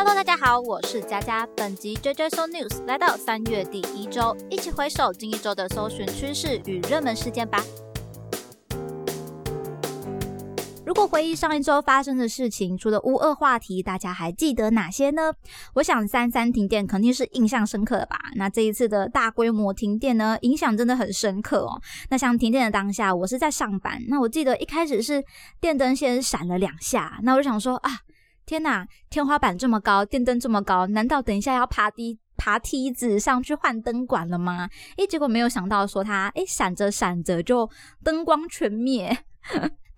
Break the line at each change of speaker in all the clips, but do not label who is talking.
Hello，大家好，我是佳佳。本集 JJ So News 来到三月第一周，一起回首近一周的搜寻趋势与热门事件吧。如果回忆上一周发生的事情，除了乌二话题，大家还记得哪些呢？我想三三停电肯定是印象深刻的吧。那这一次的大规模停电呢，影响真的很深刻哦。那像停电的当下，我是在上班，那我记得一开始是电灯先闪了两下，那我就想说啊，天呐，天花板这么高，电灯这么高，难道等一下要爬梯爬梯子上去换灯管了吗？诶，结果没有想到说他诶闪着闪着就灯光全灭。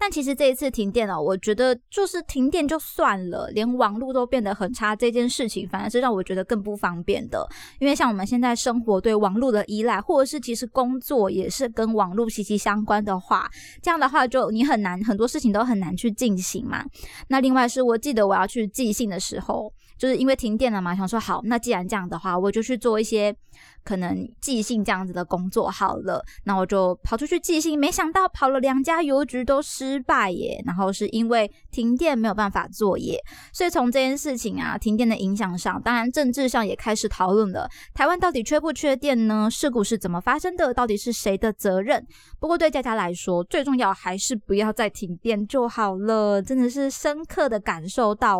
但其实这一次停电了，我觉得就是停电就算了，连网络都变得很差，这件事情反而是让我觉得更不方便的。因为像我们现在生活对网络的依赖，或者是其实工作也是跟网络息息相关的话，这样的话就你很难很多事情都很难去进行嘛。那另外是我记得我要去寄信的时候，就是因为停电了嘛，想说好，那既然这样的话，我就去做一些。可能寄信这样子的工作好了，那我就跑出去寄信，没想到跑了两家邮局都失败耶。然后是因为停电没有办法作业，所以从这件事情啊，停电的影响上，当然政治上也开始讨论了。台湾到底缺不缺电呢？事故是怎么发生的？到底是谁的责任？不过对佳佳来说，最重要还是不要再停电就好了。真的是深刻的感受到，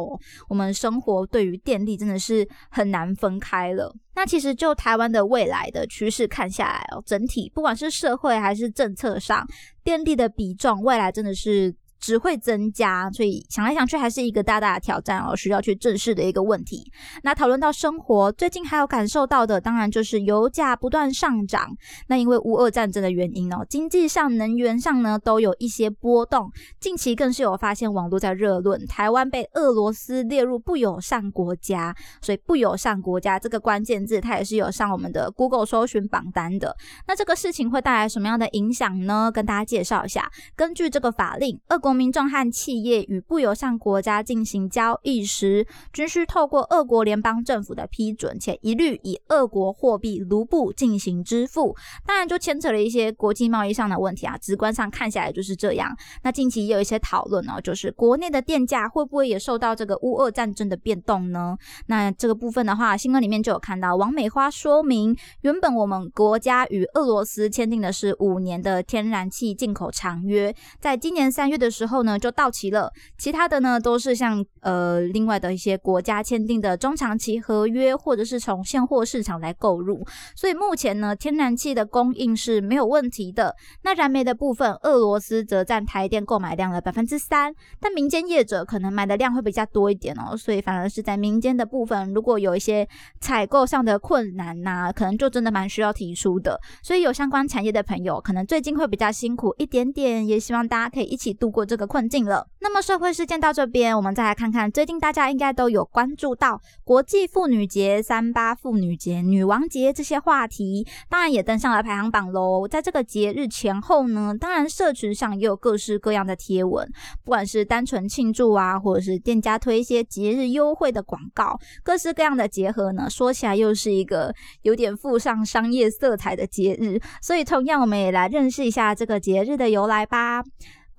我们生活对于电力真的是很难分开了。那其实就台湾的未来的趋势看下来哦，整体不管是社会还是政策上，电力的比重未来真的是。只会增加，所以想来想去还是一个大大的挑战哦，需要去正视的一个问题。那讨论到生活，最近还有感受到的，当然就是油价不断上涨。那因为乌俄战争的原因哦，经济上、能源上呢都有一些波动。近期更是有发现网络在热论，台湾被俄罗斯列入不友善国家，所以不友善国家这个关键字，它也是有上我们的 Google 搜寻榜单的。那这个事情会带来什么样的影响呢？跟大家介绍一下，根据这个法令，俄国。民众和企业与不友善国家进行交易时，均需透过俄国联邦政府的批准，且一律以俄国货币卢布进行支付。当然，就牵扯了一些国际贸易上的问题啊。直观上看下来就是这样。那近期也有一些讨论呢，就是国内的电价会不会也受到这个乌俄战争的变动呢？那这个部分的话，新闻里面就有看到王美花说明，原本我们国家与俄罗斯签订的是五年的天然气进口长约，在今年三月的时。之后呢，就到期了。其他的呢，都是像呃另外的一些国家签订的中长期合约，或者是从现货市场来购入。所以目前呢，天然气的供应是没有问题的。那燃煤的部分，俄罗斯则占台电购买量的百分之三，但民间业者可能买的量会比较多一点哦。所以反而是在民间的部分，如果有一些采购上的困难呐，可能就真的蛮需要提出的。所以有相关产业的朋友，可能最近会比较辛苦一点点，也希望大家可以一起度过。这个困境了。那么社会事件到这边，我们再来看看最近大家应该都有关注到国际妇女节、三八妇女节、女王节这些话题，当然也登上了排行榜喽。在这个节日前后呢，当然社群上也有各式各样的贴文，不管是单纯庆祝啊，或者是店家推一些节日优惠的广告，各式各样的结合呢，说起来又是一个有点附上商业色彩的节日。所以同样，我们也来认识一下这个节日的由来吧。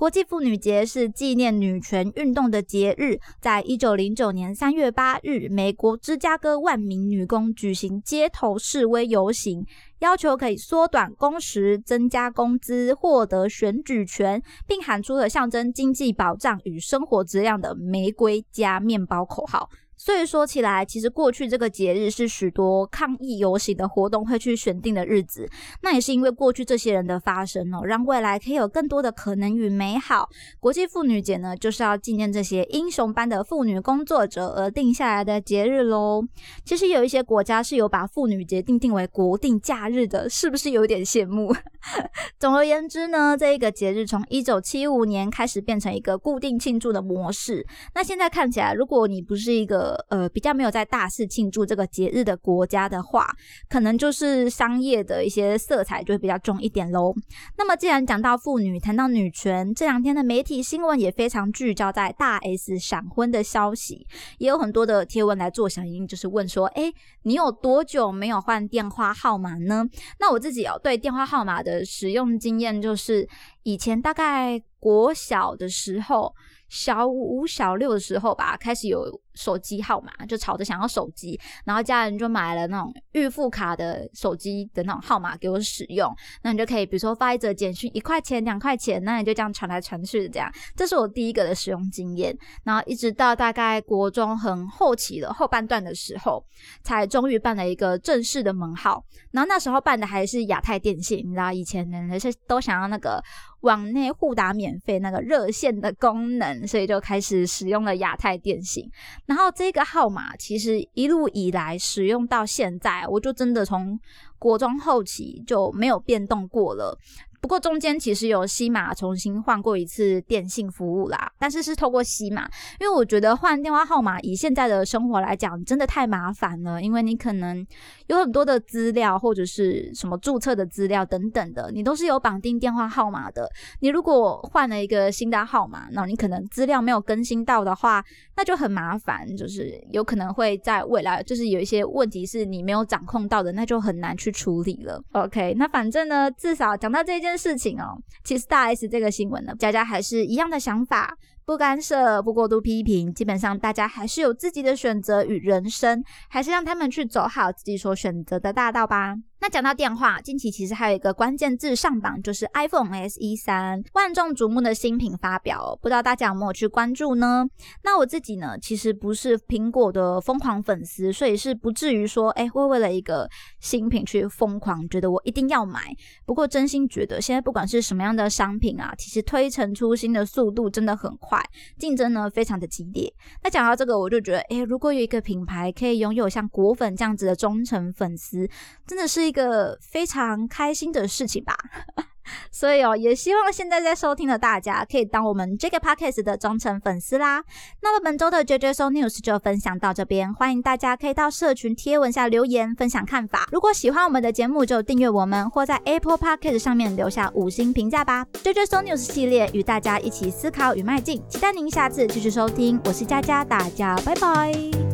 国际妇女节是纪念女权运动的节日，在一九零九年三月八日，美国芝加哥万名女工举行街头示威游行，要求可以缩短工时、增加工资、获得选举权，并喊出了象征经济保障与生活质量的“玫瑰加面包”口号。所以说起来，其实过去这个节日是许多抗议游行的活动会去选定的日子。那也是因为过去这些人的发生哦，让未来可以有更多的可能与美好。国际妇女节呢，就是要纪念这些英雄般的妇女工作者而定下来的节日喽。其实有一些国家是有把妇女节定定为国定假日的，是不是有点羡慕？总而言之呢，这一个节日从一九七五年开始变成一个固定庆祝的模式。那现在看起来，如果你不是一个呃，比较没有在大肆庆祝这个节日的国家的话，可能就是商业的一些色彩就会比较重一点喽。那么，既然讲到妇女，谈到女权，这两天的媒体新闻也非常聚焦在大 S 闪婚的消息，也有很多的贴文来做响应，就是问说，哎，你有多久没有换电话号码呢？那我自己哦，对电话号码的使用经验，就是以前大概国小的时候。小五、小六的时候吧，开始有手机号码，就吵着想要手机，然后家人就买了那种预付卡的手机的那种号码给我使用，那你就可以比如说发一则简讯，一块钱、两块钱，那你就这样传来传去的这样，这是我第一个的使用经验。然后一直到大概国中很后期的后半段的时候，才终于办了一个正式的门号。然后那时候办的还是亚太电信，你知道以前人是都想要那个。网内互打免费那个热线的功能，所以就开始使用了亚太电信。然后这个号码其实一路以来使用到现在，我就真的从国中后期就没有变动过了。不过中间其实有西马重新换过一次电信服务啦，但是是透过西马，因为我觉得换电话号码以现在的生活来讲，真的太麻烦了，因为你可能有很多的资料或者是什么注册的资料等等的，你都是有绑定电话号码的。你如果换了一个新的号码，那你可能资料没有更新到的话，那就很麻烦，就是有可能会在未来就是有一些问题是你没有掌控到的，那就很难去处理了。OK，那反正呢，至少讲到这件。事情哦，其实大 S 这个新闻呢，佳佳还是一样的想法，不干涉，不过度批评，基本上大家还是有自己的选择与人生，还是让他们去走好自己所选择的大道吧。那讲到电话，近期其实还有一个关键字上榜，就是 iPhone SE 三万众瞩目的新品发表，不知道大家有没有去关注呢？那我自己呢，其实不是苹果的疯狂粉丝，所以是不至于说，哎，会为了一个新品去疯狂，觉得我一定要买。不过真心觉得，现在不管是什么样的商品啊，其实推陈出新的速度真的很快，竞争呢非常的激烈。那讲到这个，我就觉得，哎，如果有一个品牌可以拥有像果粉这样子的忠诚粉丝，真的是。一个非常开心的事情吧，所以哦，也希望现在在收听的大家可以当我们这个 podcast 的忠诚粉丝啦。那么本周的 JJ So News 就分享到这边，欢迎大家可以到社群贴文下留言分享看法。如果喜欢我们的节目，就订阅我们或在 Apple Podcast 上面留下五星评价吧。JJ So News 系列与大家一起思考与迈进，期待您下次继续收听。我是佳佳，大家拜拜。